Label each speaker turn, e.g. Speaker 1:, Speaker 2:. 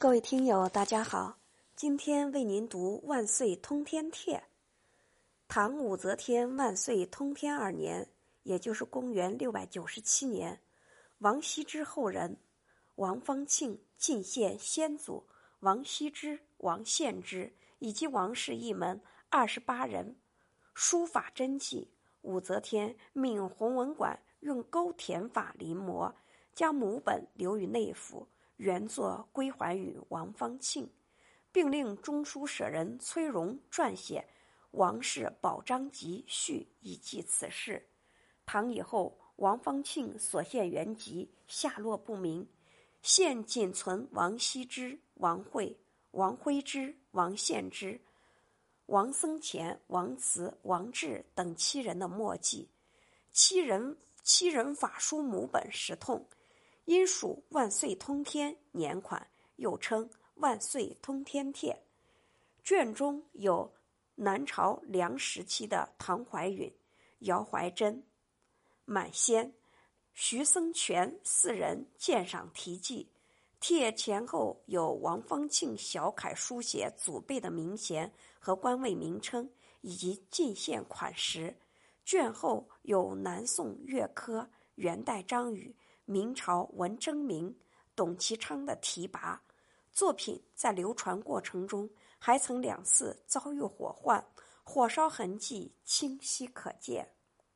Speaker 1: 各位听友，大家好，今天为您读《万岁通天帖》。唐武则天万岁通天二年，也就是公元六百九十七年，王羲之后人王方庆进献先祖王羲之、王献之以及王氏一门二十八人书法真迹。武则天命弘文馆用勾填法临摹，将母本留于内府。原作归还于王方庆，并令中书舍人崔融撰写《王氏宝章集序》以记此事。唐以后，王方庆所献原籍下落不明，现仅存王羲之、王惠、王徽之、王献之、王僧虔、王慈、王志等七人的墨迹。七人七人法书母本十通。因属万岁通天年款，又称《万岁通天帖》。卷中有南朝梁时期的唐怀允、姚怀真、满仙、徐僧全四人鉴赏题记。帖前后有王方庆小楷书写祖辈的名衔和官位名称，以及进献款时。卷后有南宋岳珂、元代张宇。明朝文征明、董其昌的提拔作品，在流传过程中还曾两次遭遇火患，火烧痕迹清晰可见。